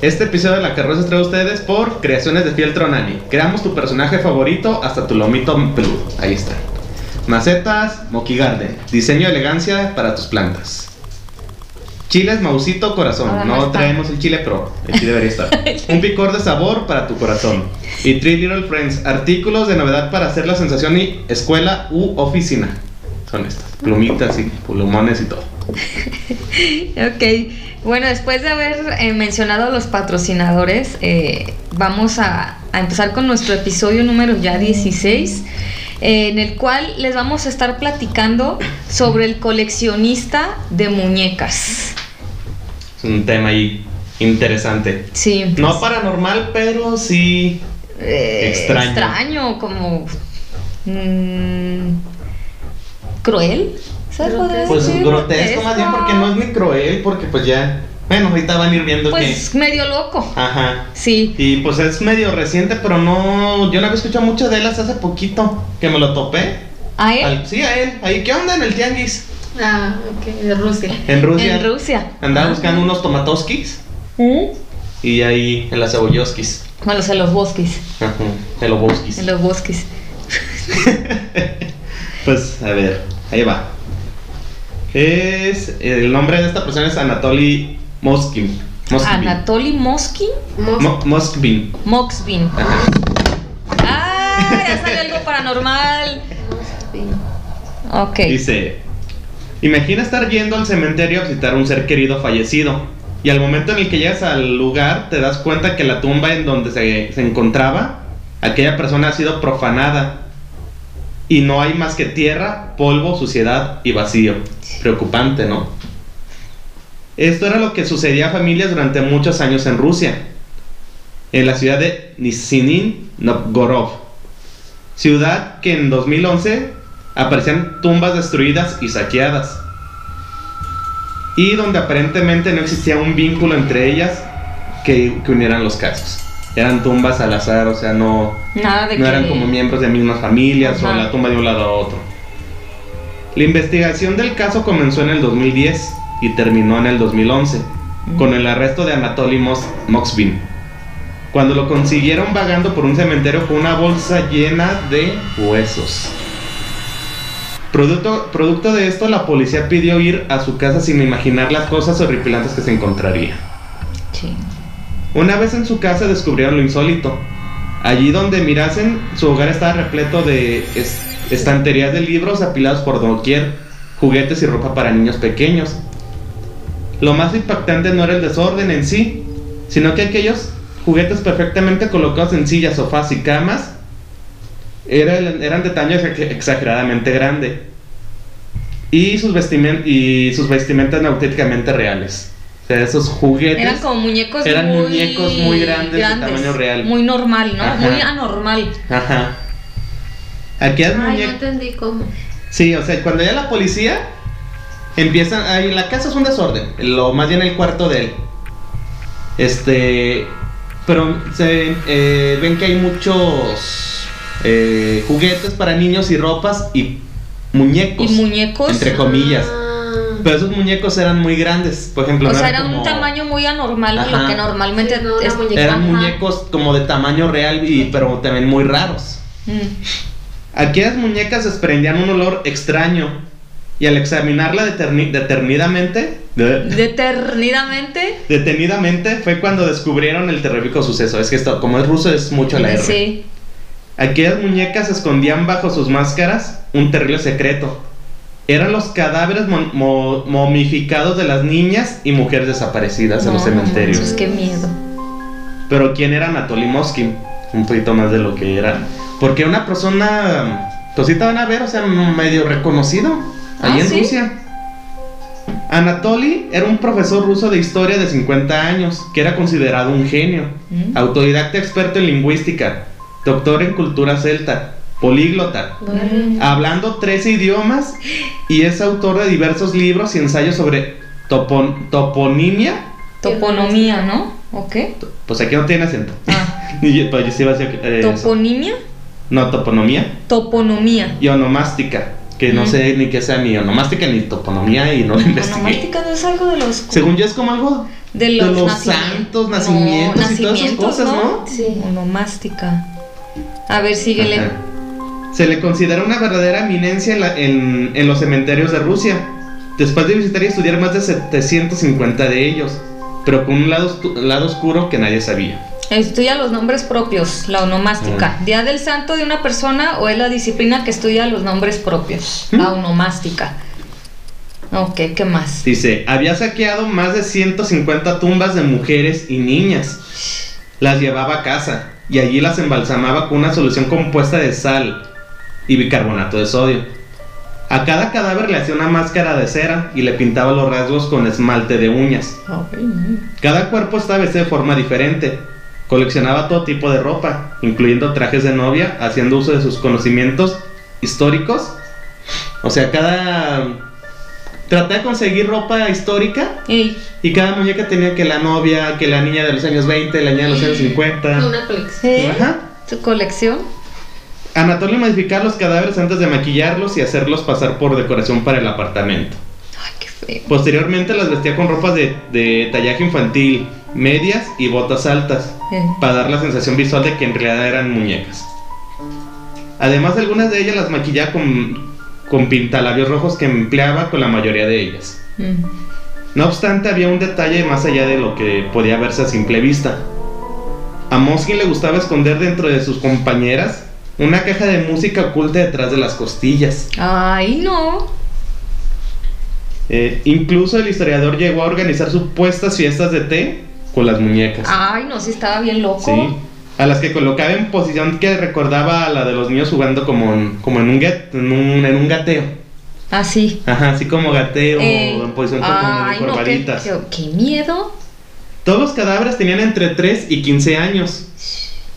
Este episodio de La Carroza trae a ustedes por Creaciones de Fiel Tronani. Creamos tu personaje favorito hasta tu lomito peludo. Ahí está. Macetas, Moki Garden. Diseño de elegancia para tus plantas. Chiles, Mausito, corazón. Ahora no traemos el chile, pero el chile debería estar. Un picor de sabor para tu corazón. Y Three Little Friends. Artículos de novedad para hacer la sensación y escuela u oficina. Son estas. Plumitas y plumones y todo. Ok, bueno, después de haber eh, mencionado a los patrocinadores, eh, vamos a, a empezar con nuestro episodio número ya 16, eh, en el cual les vamos a estar platicando sobre el coleccionista de muñecas. Es un tema ahí interesante. Sí. No paranormal, pero sí. eh, extraño. Extraño, como... mm, cruel. ¿Se podría Pues decir? grotesco más bien porque no es ni cruel, porque pues ya. Bueno, ahorita van a ir viendo Pues medio loco. que. Ajá. Sí. Y pues es medio reciente, pero no. Yo no había escuchado mucho de él hasta hace poquito. Que me lo topé. ¿A él? Al- sí, a él. Ahí, ¿qué onda en el tianguis? Ah, ok, de Rusia. En Rusia. En Rusia. Andaba Ah. buscando unos tomatoskis. ¿Mm? Y ahí en las cebolloskis. Bueno, en los bosques. Ajá. En los boskis. En los bosques. Pues a ver, ahí va. Es. El nombre de esta persona es Anatoly. Moskvin. Anatoly Moskin. Mos- Mo-. Ajá. ¡Ah! Ya salió algo paranormal. Ok. Dice, imagina estar yendo al cementerio a visitar a un ser querido fallecido. Y al momento en el que llegas al lugar, te das cuenta que la tumba en donde se, se encontraba, aquella persona ha sido profanada. Y no hay más que tierra, polvo, suciedad y vacío. Preocupante, ¿no? Esto era lo que sucedía a familias durante muchos años en Rusia. En la ciudad de Nizhny Novgorod. Ciudad que en 2011 aparecían tumbas destruidas y saqueadas. Y donde aparentemente no existía un vínculo entre ellas que, que unieran los casos. Eran tumbas al azar, o sea, no, Nada de no que. eran como miembros de mismas familias o Ajá. la tumba de un lado a otro. La investigación del caso comenzó en el 2010 y terminó en el 2011 con el arresto de Anatoly Moxvin. Cuando lo consiguieron vagando por un cementerio con una bolsa llena de huesos. Producto, producto de esto, la policía pidió ir a su casa sin imaginar las cosas horripilantes que se encontraría. Sí. Una vez en su casa descubrieron lo insólito. Allí donde mirasen, su hogar estaba repleto de es- estanterías de libros apilados por doquier, juguetes y ropa para niños pequeños. Lo más impactante no era el desorden en sí, sino que aquellos juguetes perfectamente colocados en sillas, sofás y camas eran de tamaño ex- exageradamente grande. Y sus, y sus vestimentas auténticamente reales. O sea, esos juguetes. Eran como muñecos Eran muy muñecos muy grandes de tamaño real. Muy normal, ¿no? Ajá. Muy anormal. Ajá. Aquellas Ay, no muñecas. entendí cómo. Sí, o sea, cuando ya la policía empiezan. Ahí en la casa es un desorden. Lo más bien el cuarto de él. Este. Pero se eh, ven que hay muchos eh, juguetes para niños y ropas y muñecos. Y muñecos. Entre comillas. Ah, Pero esos muñecos eran muy grandes. Por ejemplo, O no sea, eran era un tamaño muy anormal a lo que normalmente Sí, no, es- muñeca. Eran Ajá. muñecos como de tamaño real, y, pero también muy raros. Mm. Aquellas muñecas desprendían un olor extraño y al examinarla deterni- detenidamente, de- Determinadamente. detenidamente fue cuando descubrieron el terrorífico suceso. Es que esto, como es ruso, es mucho la R. Sí. Aquellas muñecas escondían bajo sus máscaras un terrible secreto. Eran los cadáveres mo- momificados de las niñas y mujeres desaparecidas en los cementerios. manches, qué miedo. Pero ¿quién era Anatoly Moskin? Un poquito más de lo que era. Porque una persona, pues sí te van a ver, o sea, medio reconocido. Ahí Ah, en ¿sí? Rusia. Anatoly era un profesor ruso de historia de 50 años, que era considerado un genio. Mm. Autodidacta experto en lingüística, doctor en cultura celta, políglota, hablando 13 idiomas y es autor de diversos libros y ensayos sobre topon- toponimia. Toponomía, ¿no? ¿O qué? Pues aquí no tiene acento. Ah, yo- pues yo sí iba a decir eh, eso. toponimia. No, toponomía Toponomía. y onomástica. que no Mm. sé ni qué sea ni onomástica ni toponomía y no lo investigué. Onomástica no es algo de los. Según yo es como algo de los, los santos, nacimientos y todas esas cosas, ¿no? Sí. Onomástica. A ver, síguele. Ajá. Se le considera una verdadera eminencia en, la- en- en los cementerios de Rusia, después de visitar y estudiar más de 750 de ellos, pero con un lado, oscuro que nadie sabía. Estudia los nombres propios, la onomástica. Ah. ¿Día del santo de una persona o es la disciplina que estudia los nombres propios? La onomástica. Ok, ¿qué más? Dice, había saqueado más de 150 tumbas de mujeres y niñas. Las llevaba a casa y allí las embalsamaba con una solución compuesta de sal y bicarbonato de sodio. A cada cadáver le hacía una máscara de cera y le pintaba los rasgos con esmalte de uñas. Cada cuerpo estaba vestido de forma diferente. Coleccionaba todo tipo de ropa, incluyendo trajes de novia, haciendo uso de sus conocimientos históricos. O sea, cada... Traté de conseguir ropa histórica Ey, y cada muñeca tenía que la novia, que la niña de los años 20, la niña de los años 50. Una colección. Ajá. ¿Tu colección? Anatolio modificaba los cadáveres antes de maquillarlos y hacerlos pasar por decoración para el apartamento. Ay, qué feo. Posteriormente las vestía con ropas de, de tallaje infantil, medias y botas altas, Eh, para dar la sensación visual de que en realidad eran muñecas. Además, algunas de ellas las maquillaba con, con pintalabios rojos que empleaba con la mayoría de ellas. mm. No obstante, había un detalle más allá de lo que podía verse a simple vista. A Moskin le gustaba esconder dentro de sus compañeras una caja de música oculta detrás de las costillas. Ay, no. Eh, incluso el historiador llegó a organizar supuestas fiestas de té con las muñecas. Ay, no, sí estaba bien loco. Sí. A las que colocaba en posición que recordaba a la de los niños jugando como en, como en, un, gat- en, un, en un gateo. Así. Ajá, así como gateo, Ey. en posición como Ay, de no, qué, qué- qué miedo. Todos los cadáveres tenían entre 3 y 15 años.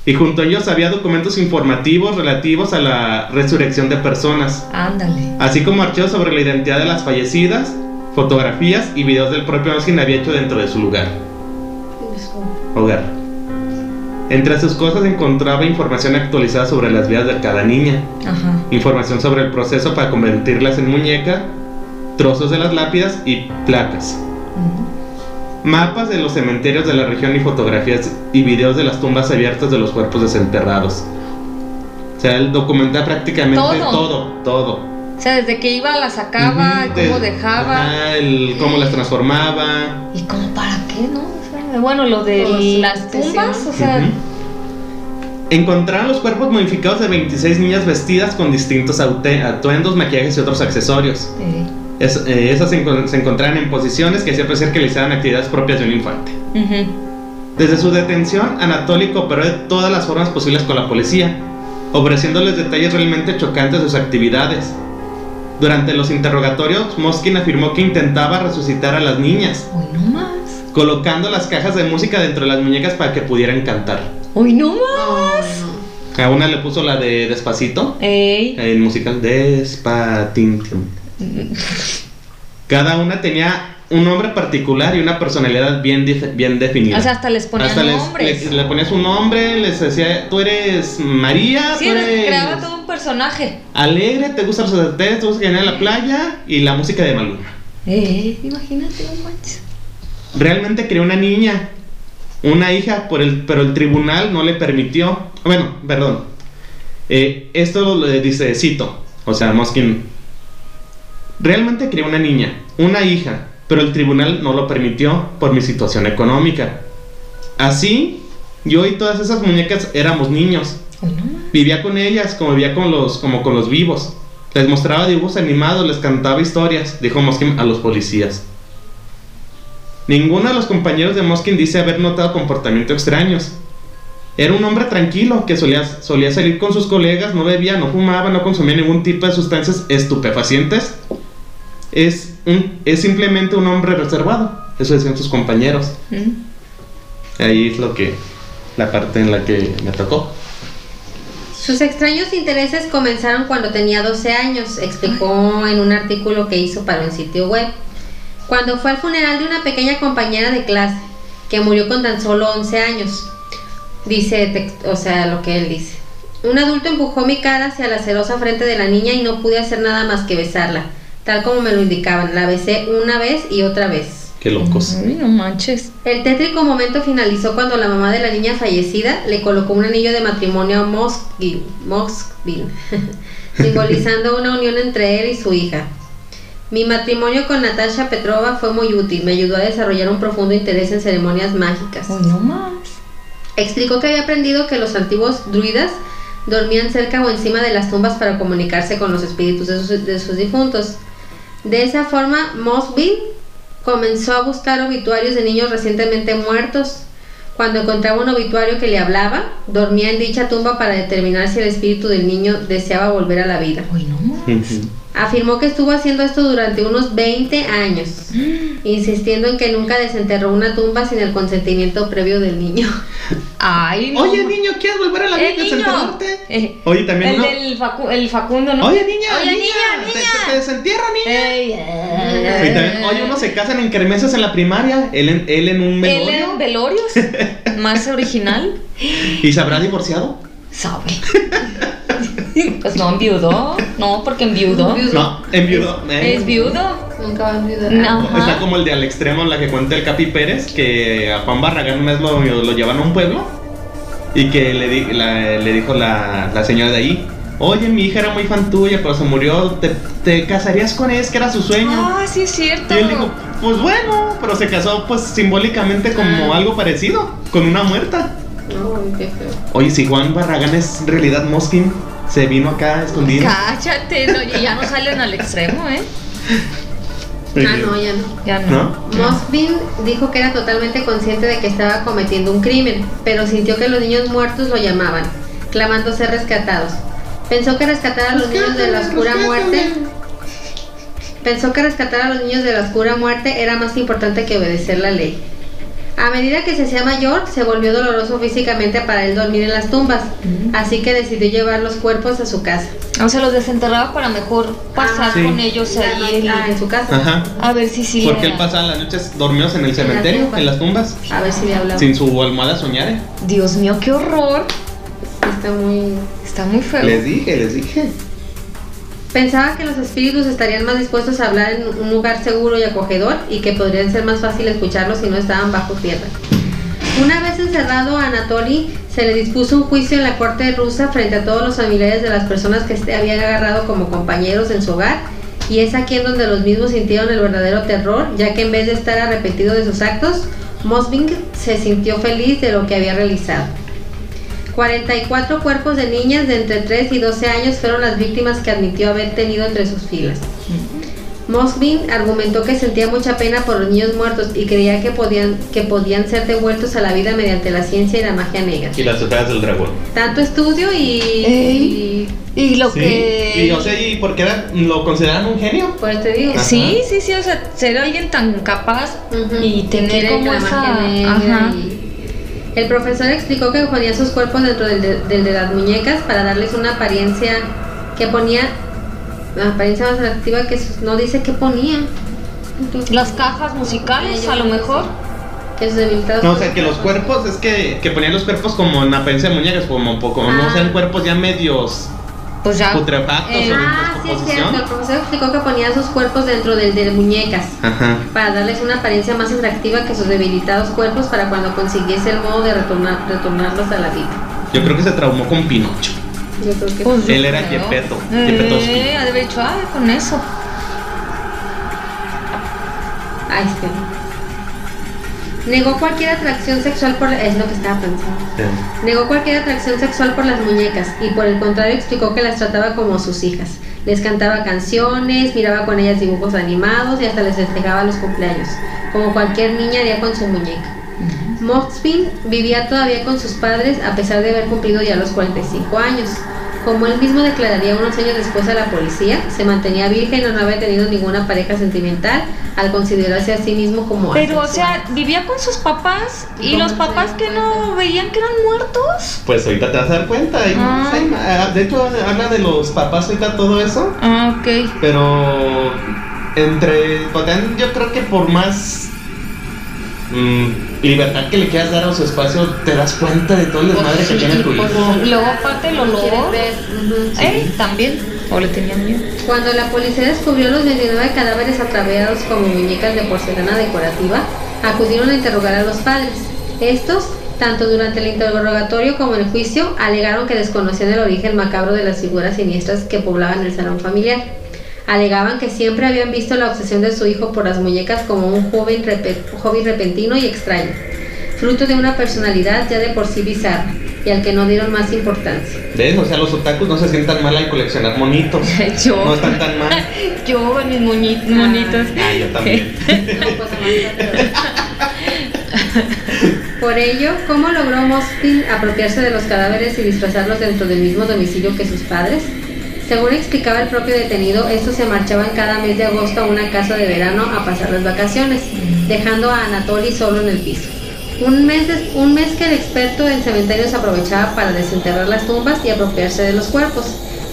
Y junto a ellos había documentos informativos relativos a la resurrección de personas, Ándale. así como archivos sobre la identidad de las fallecidas, fotografías y videos del propio Oskin había hecho dentro de su lugar, hogar. Entre sus cosas encontraba información actualizada sobre las vidas de cada niña, Ajá. información sobre el proceso para convertirlas en muñeca, trozos de las lápidas y placas. Ujú. Mapas de los cementerios de la región y fotografías y videos de las tumbas abiertas de los cuerpos desenterrados. O sea, él documenta prácticamente Todo. todo, todo. O sea, desde que iba, la sacaba, cómo de- dejaba. ajá, el- cómo las transformaba. ¿Y cómo para qué, no? O sea, bueno, lo de las tumbas, o sea. Ujú. Encontraron los cuerpos modificados de 26 niñas vestidas con distintos atuendos, maquillajes y otros accesorios. eh, Es- eh, esas se, se encontraban en posiciones que hacían parecer que realizaban actividades propias de un infante. Desde su detención, Anatoly cooperó de todas las formas posibles con la policía, ofreciéndoles detalles realmente chocantes de sus actividades. Durante los interrogatorios, Moskin afirmó que intentaba resucitar a las niñas, Hoy no más. colocando las cajas de música dentro de las muñecas para que pudieran cantar. Hoy no más. A una le puso la de Despacito, Ey. el musical Despatin. Cada una tenía un nombre particular y una personalidad bien, bien definida. O sea, hasta les Hasta les- nombres. le, le ponías un nombre, les decía, tú eres María, sí, tú les eres creaba todo un personaje. alegre, te gusta los hoteles, te gusta en la playa y la música de Maluma. Eh, imagínate, no manches. Realmente creó una niña, una hija, por el, pero el tribunal no le permitió. Bueno, perdón. Eh, esto lo dice, cito, o sea, Moskin. Realmente creó una niña, una hija, pero el tribunal no lo permitió por mi situación económica. Así, yo y todas esas muñecas éramos niños. Vivía con ellas como vivía con los, como con los vivos. Les mostraba dibujos animados, les cantaba historias, dijo Moskin a los policías. Ninguno de los compañeros de Moskin dice haber notado comportamientos extraños. Era un hombre tranquilo que solía, solía salir con sus colegas, no bebía, no fumaba, no consumía ningún tipo de sustancias estupefacientes. Es, un, es simplemente un hombre reservado. Eso decían sus compañeros. Mm. Ahí es lo que. la parte en la que me tocó. Sus extraños intereses comenzaron cuando tenía 12 años, explicó en un artículo que hizo para un sitio web. Cuando fue al funeral de una pequeña compañera de clase, que murió con tan solo 11 años. Dice, o sea, lo que él dice. Un adulto empujó mi cara hacia la celosa frente de la niña y no pude hacer nada más que besarla, tal como me lo indicaban. La besé una vez y otra vez. Qué locos. Ay, no manches. El tétrico momento finalizó cuando la mamá de la niña fallecida le colocó un anillo de matrimonio a Moskvin, Moskvin, simbolizando una unión entre él y su hija. Mi matrimonio con Natasha Petrova fue muy útil, me ayudó a desarrollar un profundo interés en ceremonias mágicas. Ay, no más. Explicó que había aprendido que los antiguos druidas dormían cerca o encima de las tumbas para comunicarse con los espíritus de sus, de sus difuntos. De esa forma, Mosby comenzó a buscar obituarios de niños recientemente muertos. Cuando encontraba un obituario que le hablaba, dormía en dicha tumba para determinar si el espíritu del niño deseaba volver a la vida. Ay, no más. Afirmó que estuvo haciendo esto durante unos 20 años, insistiendo en que nunca desenterró una tumba sin el consentimiento previo del niño. Ay, no. Oye, niño, ¿quieres volver a la vida Eh, desenterrarte? Eh, Oye, también el uno- del Facu- el Facundo, ¿no? Oye, niña, Oye, niña, niña, te- niña. Te, te desentierra, niña. Ey, Y también, oye, uno se casan en kermeses en la primaria, él en, él en un Él velorio. en velorios, más original, ¿Y se habrá divorciado? sabe. Pues no enviudó, no, porque enviudó. No, en viudo. eh. Es viudo. Nunca va a olvidar. No. Está como el de al extremo, la que cuenta el Capi Pérez, que a Juan Barragán un mes lo, lo llevan a un pueblo y que le, di- la- le dijo la, la señora de ahí, oye, mi hija era muy fan tuya, pero se murió, ¿te, te casarías con él? Es que era su sueño. Ah, sí es cierto. Y él dijo, pues bueno, pero se casó pues simbólicamente como Ah. algo parecido, con una muerta. Ay, qué feo. Oye, si Juan Barragán es en realidad Moskin, se vino acá escondido. Cállate, no, y ya no salen al extremo, ¿eh? Ah, no, ya no. Ya no. ¿No? Mosbin dijo que era totalmente consciente de que estaba cometiendo un crimen, pero sintió que los niños muertos lo llamaban, clamando ser rescatados. Pensó que rescatar a los niños de la oscura muerte. Pensó que rescatar a los niños de la oscura muerte era más importante que obedecer la ley. A medida que se hacía mayor, se volvió doloroso físicamente para él dormir en las tumbas, así que decidió llevar los cuerpos a su casa. O sea, los desenterraba para mejor pasar Sí. con ellos ahí. Ah, en su casa. Ajá. A ver si sí. Porque él era- pasaba las noches dormidos en el cementerio, en las tumbas, A ver si le hablaba. sin su almohada soñare. Dios mío, qué horror. Está muy Está muy feo. Les dije, les dije. Pensaba que los espíritus estarían más dispuestos a hablar en un lugar seguro y acogedor y que podrían ser más fácil escucharlos si no estaban bajo tierra. Una vez encerrado a Anatoly, se le dispuso un juicio en la corte rusa frente a todos los familiares de las personas que este habían agarrado como compañeros en su hogar y es aquí en donde los mismos sintieron el verdadero terror, ya que en vez de estar arrepentido de sus actos, Mosving se sintió feliz de lo que había realizado. 44 cuerpos de niñas de entre 3 y 12 años fueron las víctimas que admitió haber tenido entre sus filas. Mosbin argumentó que sentía mucha pena por los niños muertos y creía que podían, que podían ser devueltos a la vida mediante la ciencia y la magia negra. Y las esferas del dragón. Tanto estudio y, Ey. Y lo Sí. que. Y o sea, ¿y por qué era- lo consideraban un genio? y por eso te digo. Ajá. Sí, sí, sí, o sea, ser alguien tan capaz y tener como la esa. magia negra Ajá. y- El profesor explicó que ponía sus cuerpos dentro del de, del de las muñecas para darles una apariencia que ponía la apariencia más atractiva que sus- no dice qué ponía. Las cajas musicales, a lo que mejor. Que sus debilitados No, o sea, que los cuerpos, es que, que ponían los cuerpos como en apariencia de muñecas, como, como no Ah. sean cuerpos ya medios Pues ya. putrefactos Eh, o de Ah, sí es cierto. El profesor explicó que ponía sus cuerpos dentro del de muñecas Ajá. para darles una apariencia más atractiva que sus debilitados cuerpos para cuando consiguiese el modo de retornar, retornarlos a la vida. Yo creo que se traumó con Pinocho. Yo creo que Pues yo Él era. Gepetto, Eh, ha de haber dicho, ah, con eso. Ay, espera. Negó cualquier atracción sexual por... Es lo que estaba pensando. Negó cualquier atracción sexual por las muñecas y por el contrario explicó que las trataba como sus hijas. Les cantaba canciones, miraba con ellas dibujos animados y hasta les festejaba los cumpleaños, como cualquier niña haría con su muñeca. Moxpin vivía todavía con sus padres a pesar de haber cumplido ya los 45 años. Como él mismo declararía unos años después a la policía, se mantenía virgen y no había tenido ninguna pareja sentimental al considerarse a sí mismo como Pero, o sea, vivía con sus papás y ¿Cómo los papás que no veían que eran muertos. Pues ahorita te vas a dar cuenta. Ah. ah, de hecho, habla de los papás ahorita todo eso. Ah, ok. Pero entre. porque Yo creo que por más mm, libertad que le quieras dar a su espacio, te das cuenta de todo el desmadre que tiene tu hijo. Y luego aparte el olor. ¿Quieres ver? Ujú. Eh, también. O le tenían miedo. Cuando la policía descubrió los 29 cadáveres ataviados como muñecas de porcelana decorativa, acudieron a interrogar a los padres. Estos, tanto durante el interrogatorio como en el juicio, alegaron que desconocían el origen macabro de las figuras siniestras que poblaban el salón familiar. Alegaban que siempre habían visto la obsesión de su hijo por las muñecas como un joven hobby repentino y extraño, fruto de una personalidad ya de por sí bizarra y al que no dieron más importancia. ¿Ves? O sea, los otakus no se sientan mal al coleccionar monitos. Yo. No están tan mal. Yo mis moñi- monitos. Ah, yo también. Por ello, ¿cómo logró Mospin apropiarse de los cadáveres y disfrazarlos dentro del mismo domicilio que sus padres? Según explicaba el propio detenido, estos se marchaban cada mes de agosto a una casa de verano a pasar las vacaciones, dejando a Anatoly solo en el piso. Un mes, un mes que el experto en cementerios aprovechaba para desenterrar las tumbas y apropiarse de los cuerpos.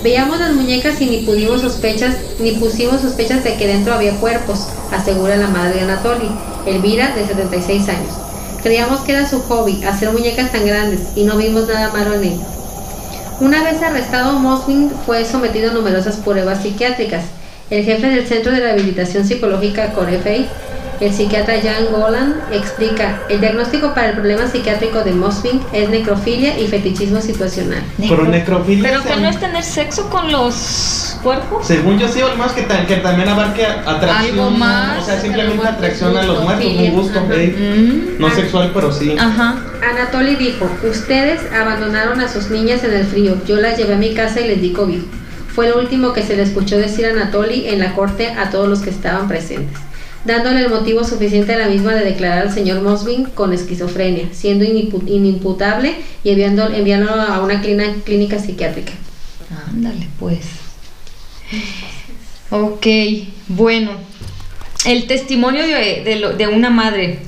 Veíamos las muñecas y ni pudimos sospechas, ni pusimos sospechas de que dentro había cuerpos, asegura la madre de Anatoly, Elvira, de 76 años. Creíamos que era su hobby, hacer muñecas tan grandes, y no vimos nada malo en él. Una vez arrestado, Moswin fue sometido a numerosas pruebas psiquiátricas. El jefe del Centro de Rehabilitación Psicológica Corefei, el psiquiatra Jan Golan, explica, el diagnóstico para el problema psiquiátrico de Moswin es necrofilia y fetichismo situacional. Pero necrofilia. Pero que no es tener sexo con los cuerpos. Según yo sí, o más que, ta- que también abarque atracción. Algo más. O sea, simplemente atracción a los muertos, un gusto. eh. Mm, No sexual, pero sí. Ajá. Anatoly dijo, ustedes abandonaron a sus niñas en el frío, yo las llevé a mi casa y les di cobijo. Fue lo último que se le escuchó decir a Anatoly en la corte a todos los que estaban presentes, dándole el motivo suficiente a la misma de declarar al señor Mosvin con esquizofrenia, siendo inimpu- inimputable y enviándolo a una clínica psiquiátrica. Ándale, pues. Ok, bueno. El testimonio de, de lo- de una madre.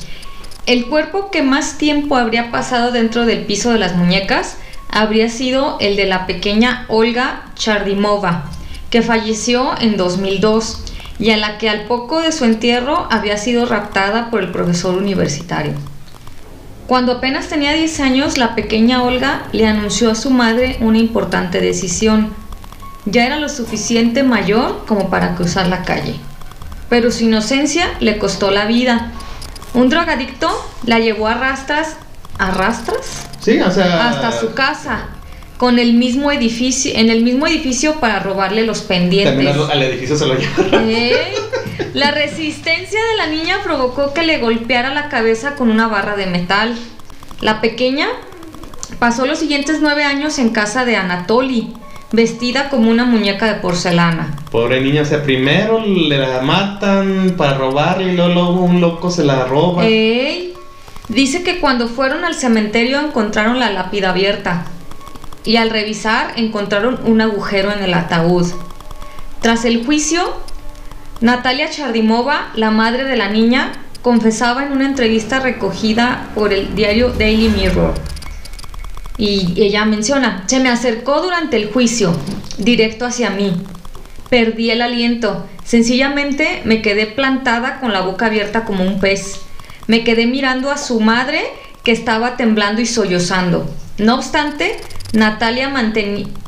El cuerpo que más tiempo habría pasado dentro del piso de las muñecas habría sido el de la pequeña Olga Chardimova, que falleció en 2002 y a la que al poco de su entierro había sido raptada por el profesor universitario. Cuando apenas tenía 10 años, la pequeña Olga le anunció a su madre una importante decisión. Ya era lo suficiente mayor como para cruzar la calle. Pero su inocencia le costó la vida. Un drogadicto la llevó a rastras, ¿a rastras? Sí, o sea. Hasta su casa, con el mismo edificio, en el mismo edificio para robarle los pendientes. También al, al edificio se lo llevaron. ¿Eh? La resistencia de la niña provocó que le golpeara la cabeza con una barra de metal. La pequeña pasó los siguientes nueve años en casa de Anatoly, vestida como una muñeca de porcelana. Pobre niña, o sea, primero le la matan para robarle y luego, un loco se la roba. Ey, Dice que cuando fueron al cementerio encontraron la lápida abierta y al revisar encontraron un agujero en el ataúd. Tras el juicio, Natalia Chardimova, la madre de la niña, confesaba en una entrevista recogida por el diario Daily Mirror. Y ella menciona, se me acercó durante el juicio, directo hacia mí. Perdí el aliento. Sencillamente me quedé plantada con la boca abierta como un pez. Me quedé mirando a su madre que estaba temblando y sollozando. No obstante, Natalia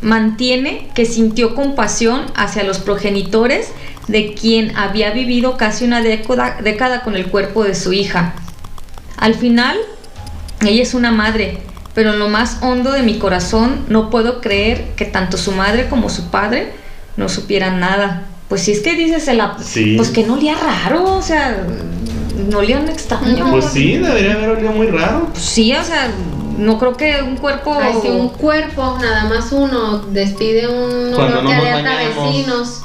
mantiene que sintió compasión hacia los progenitores de quien había vivido casi una década, década con el cuerpo de su hija. Al final, ella es una madre, pero en lo más hondo de mi corazón no puedo creer que tanto su madre como su padre no supieran nada. Pues si es que dices, Sí. pues que no olía raro, o sea, no olían extraño. Pues sí, debería haber olido muy raro. Pues sí, o sea, no creo que un cuerpo... Ay, si un cuerpo, nada más uno, despide un Cuando olor que alerta a vecinos.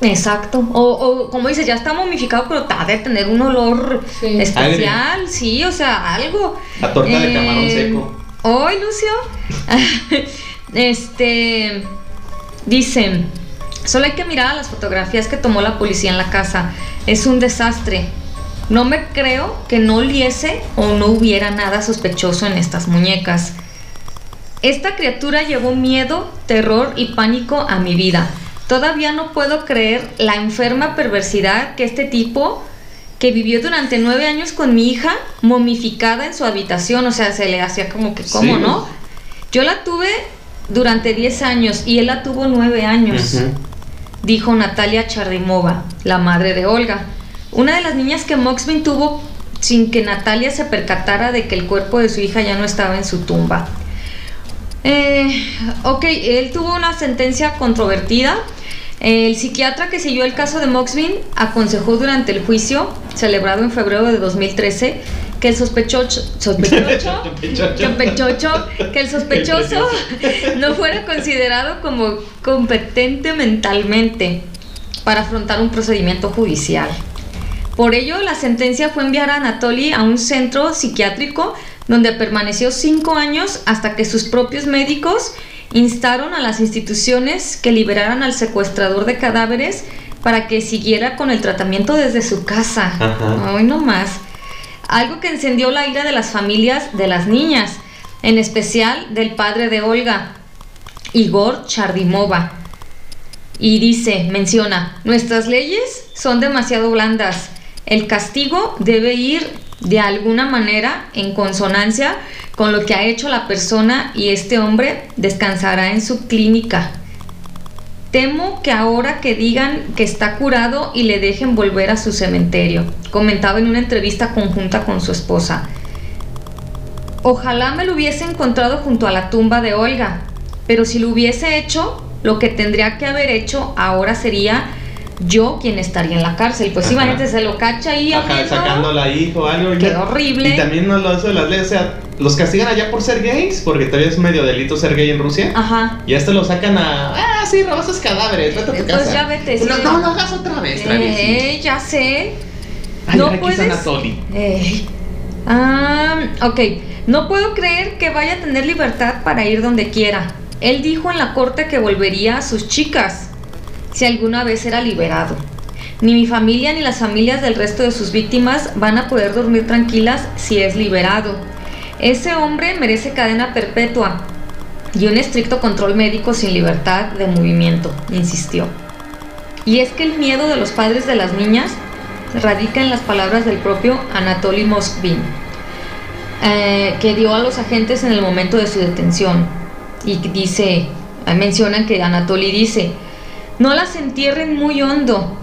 Exacto. O, o como dices, ya está momificado, pero ha de tener un olor Sí. especial, sí, o sea, algo. La torta de Eh, camarón seco. Hoy, Lucio. este. Dicen. Solo hay que mirar a las fotografías que tomó la policía en la casa. Es un desastre. No me creo que no oliese o no hubiera nada sospechoso en estas muñecas. Esta criatura llevó miedo, terror y pánico a mi vida. Todavía no puedo creer la enferma perversidad que este tipo que vivió durante nueve años con mi hija momificada en su habitación. O sea, se le hacía como que, ¿cómo Sí. no? Yo la tuve durante 10 años y él la tuvo nueve años dijo Natalia Chardimova, la madre de Olga, una de las niñas que Moxvin tuvo sin que Natalia se percatara de que el cuerpo de su hija ya no estaba en su tumba. Eh, ok, él tuvo una sentencia controvertida. El psiquiatra que siguió el caso de Moxvin aconsejó durante el juicio, celebrado en febrero de 2013, que el sospechoso, sospechoso, sospechoso, que el sospechoso no fuera considerado como competente mentalmente para afrontar un procedimiento judicial. Por ello, la sentencia fue enviar a Anatoly a un centro psiquiátrico donde permaneció cinco años hasta que sus propios médicos instaron a las instituciones que liberaran al secuestrador de cadáveres para que siguiera con el tratamiento desde su casa. Ajá. Ay, no más. Algo que encendió la ira de las familias de las niñas, en especial del padre de Olga, Igor Chardimova. Y dice, menciona, nuestras leyes son demasiado blandas. El castigo debe ir de alguna manera en consonancia con lo que ha hecho la persona y este hombre descansará en su clínica. Temo que ahora que digan que está curado y le dejen volver a su cementerio, comentaba en una entrevista conjunta con su esposa. Ojalá me lo hubiese encontrado junto a la tumba de Olga, pero si lo hubiese hecho, lo que tendría que haber hecho ahora sería yo quien estaría en la cárcel. Pues Ajá. imagínate, se lo cacha ahí Ajá, sacándola ahí o algo. Qué ya- horrible. Y también no lo hace las leyes, o sea, los castigan allá por ser gays, porque todavía es medio delito ser gay en Rusia. Ajá. Y a este lo sacan a. Ah, sí, robas cadáveres, vete a tu Pues casa. ya vete, No, sí. no lo hagas otra vez, Travis. Eh, ya sé. Ay, no puedes. Eh, ah, ok. No puedo creer que vaya a tener libertad para ir donde quiera. Él dijo en la corte que volvería a sus chicas si alguna vez era liberado. Ni mi familia ni las familias del resto de sus víctimas van a poder dormir tranquilas si es liberado. Ese hombre merece cadena perpetua y un estricto control médico sin libertad de movimiento, insistió. Y es que el miedo de los padres de las niñas radica en las palabras del propio Anatoly Moskvin, eh, que dio a los agentes en el momento de su detención. Y dice, eh, mencionan que Anatoly dice, no las entierren muy hondo,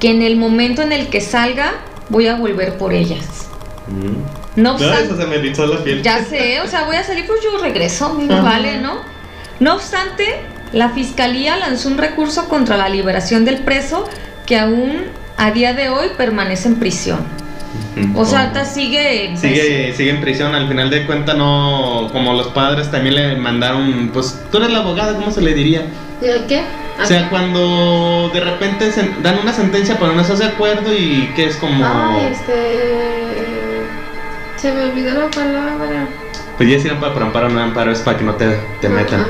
que en el momento en el que salga voy a volver por ellas. Mm. No No, obstante, eso se me la piel. ya sé, o sea, voy a salir, pues yo regreso, vale, ¿no? No obstante, la fiscalía lanzó un recurso contra la liberación del preso que aún a día de hoy permanece en prisión. O sea, ahorita sigue. Sigue, sigue en prisión, al final de cuentas no, como los padres también le mandaron, pues tú eres la abogada, ¿cómo se le diría? ¿Qué? O sea, cuando de repente se dan una sentencia pero no estás de acuerdo y que es como... Ay, este. Se me olvidó la palabra. Pues ya hicieron para, para amparo, no amparo, es para que no te, te metan. Ajá.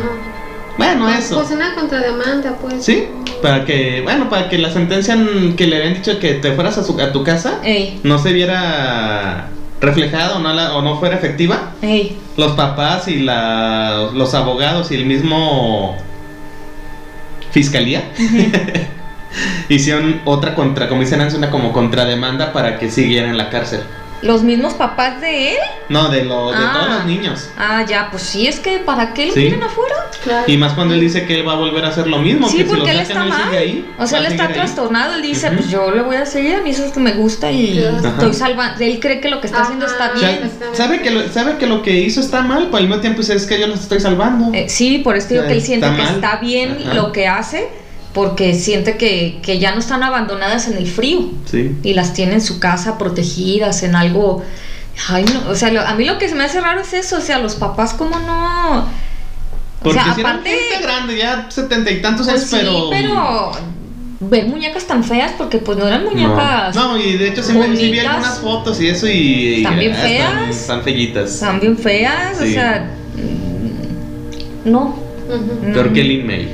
Bueno, eso. Pues una contrademanda, pues. Sí, para que, bueno, para que la sentencia que le habían dicho que te fueras a, su, a tu casa Ey, no se viera reflejada o no, la- o no fuera efectiva. ey. Los papás y la, los abogados y el mismo fiscalía hicieron otra contra, como dicen antes, una como contrademanda para que siguiera en la cárcel. ¿Los mismos papás de él? No, de, lo, de Ah. todos los niños. Ah, ya, pues sí, es que ¿para qué lo Sí. tienen afuera? Claro. Y más cuando él dice que él va a volver a hacer lo mismo. Sí, que si porque lo él está mal. ahí, o sea, él está trastornado. Él dice, Ujú. pues yo le voy a seguir, a mí eso es que me gusta y Ajá. estoy salvando. Él cree que lo que está haciendo Ajá. está O sea, bien. sabe que, lo, sabe que lo que hizo está mal, pero al mismo tiempo dice, es que yo los estoy salvando. Eh, sí, por eso digo que él Está siente que mal. está bien Ajá. lo que hace, porque siente que, que ya no están abandonadas en el frío Sí. y las tiene en su casa protegidas, en algo. Ay, no, o sea, lo- a mí lo que se me hace raro es eso, o sea, los papás, como no? O Porque sea, si eran aparte. gente grande, ya setenta y tantos pues años, pero... sí, pero. Ver muñecas tan feas, porque pues no eran muñecas. No, no, y de hecho sí, me, sí vi bonitas. algunas fotos y eso y... Están bien feas. Están, fellitas. Están bien feas, o sea. No. Ujú. Peor que Lin May.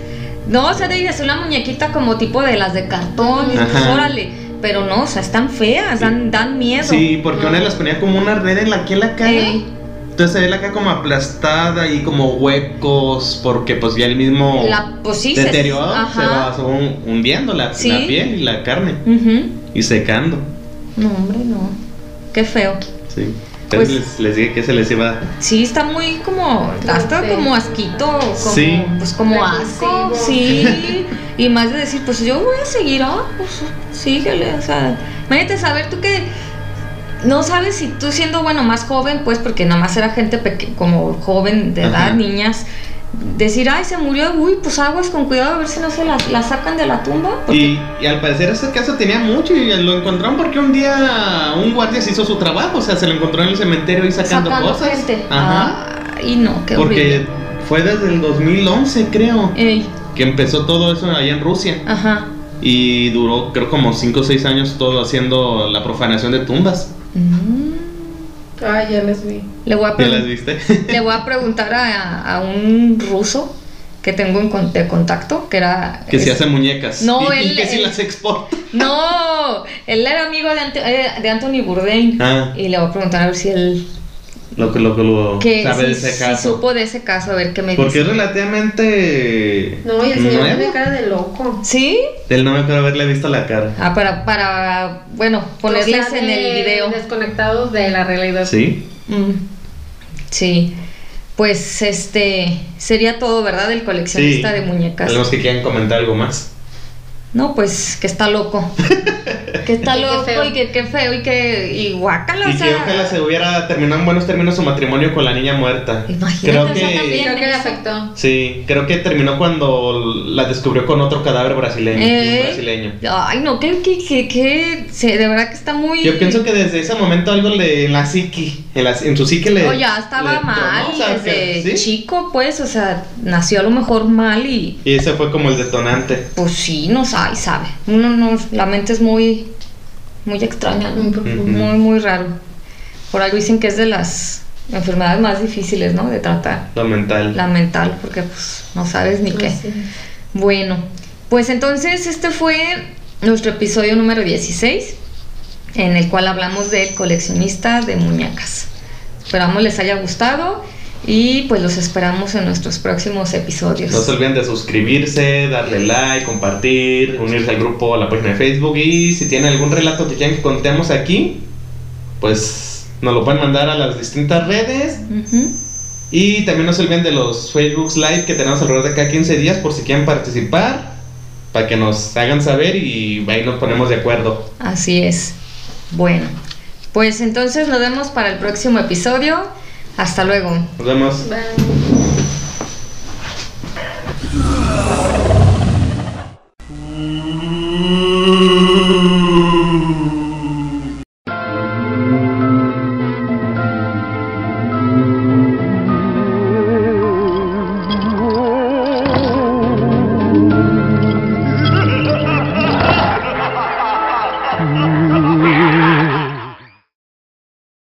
No, o sea, de es una muñequita como tipo de las de cartón, y dices, órale. Pero no, o sea, están feas, dan, dan miedo. Sí, porque una las ponía como una red en la, aquí en la cara. Ey. Entonces se ve la cara como aplastada y como huecos, porque pues ya el mismo La, pues sí, deterioro se va se va hun- hundiendo la, Sí. la piel y la carne y secando. No, hombre, no. Qué feo. Sí. Pues- les, les dije que se les iba. Sí, está muy como, hasta como asquito, como, Sí. pues como asco, sí, y más de decir, pues yo voy a seguir, ah, pues síguele, o sea, imagínate saber tú que no sabes si tú siendo, bueno, más joven, pues porque nada más era gente como joven de edad, Ajá. niñas, decir, ay, se murió, uy, pues aguas con cuidado a ver si no se la, la sacan de la tumba, porque Y, y al parecer ese caso tenía mucho y lo encontraron porque un día un guardia se hizo su trabajo, o sea, se lo encontró en el cementerio y sacando, cosas. gente. Ajá. Ay, no, qué porque horrible. fue desde el 2011, creo, Ey, que empezó todo eso allá en Rusia. ajá. Y duró, creo, como 5 o 6 años todo haciendo la profanación de tumbas. Mm. Ay, ya les vi. Le voy a, ¿Ya las viste? le voy a preguntar a, a un ruso que tengo en con- de contacto, que era... que se es- hace muñecas. No, y, y él- que si las exporta. No, él era amigo de, Ante- eh, de Anthony Bourdain. Ah. Y le voy a preguntar a ver si él Lo que lo, que lo que sabe de ese si caso. supo de ese caso, a ver qué me Porque es relativamente. No, y el señor nuevo. tiene cara de loco. ¿Sí? Él no me acuerdo haberle visto la cara. Ah, para, para, bueno, ponerles O sea, en el de- video. Desconectados de la realidad. ¿Sí? Mm, Sí. Pues este sería todo, ¿verdad? El coleccionista Sí. de muñecas. Algunos que quieran comentar algo más. No, pues que está loco. que está qué loco feo. y que qué feo y que y guácala, y o sea, que ojalá se hubiera terminado en buenos términos su matrimonio con la niña muerta. Imagínate, creo que también. Creo que le afectó. sí, creo que terminó cuando la descubrió con otro cadáver brasileño, ¿Eh? brasileño. Ay, no, que, que, que, que se- de verdad que está muy Yo pienso que desde ese momento algo le en la psiqui, en, la- en su psique le O ya estaba le mal o sea, desde chico, pues, o sea, nació a lo mejor mal y Y ese fue como el detonante. pues sí, no sabe, sabe. Uno no, la mente es muy, muy extraña. Muy muy, muy raro. Por algo dicen que es de las enfermedades más difíciles, ¿no? De tratar. Lo mental. La mental, porque pues no sabes ni qué. Así es. Bueno, pues entonces este fue nuestro episodio número 16, en el cual hablamos del coleccionista de muñecas. Esperamos les haya gustado y pues los esperamos en nuestros próximos episodios. No se olviden de suscribirse, darle like, compartir, unirse al grupo, a la página de Facebook y si tienen algún relato que quieran que contemos aquí, pues nos lo pueden mandar a las distintas redes y también no se olviden de los Facebook Live que tenemos alrededor de cada 15 días por si quieren participar, para que nos hagan saber y ahí nos ponemos de acuerdo. Así es. Bueno, pues entonces nos vemos para el próximo episodio. Hasta luego. Nos vemos. Bye.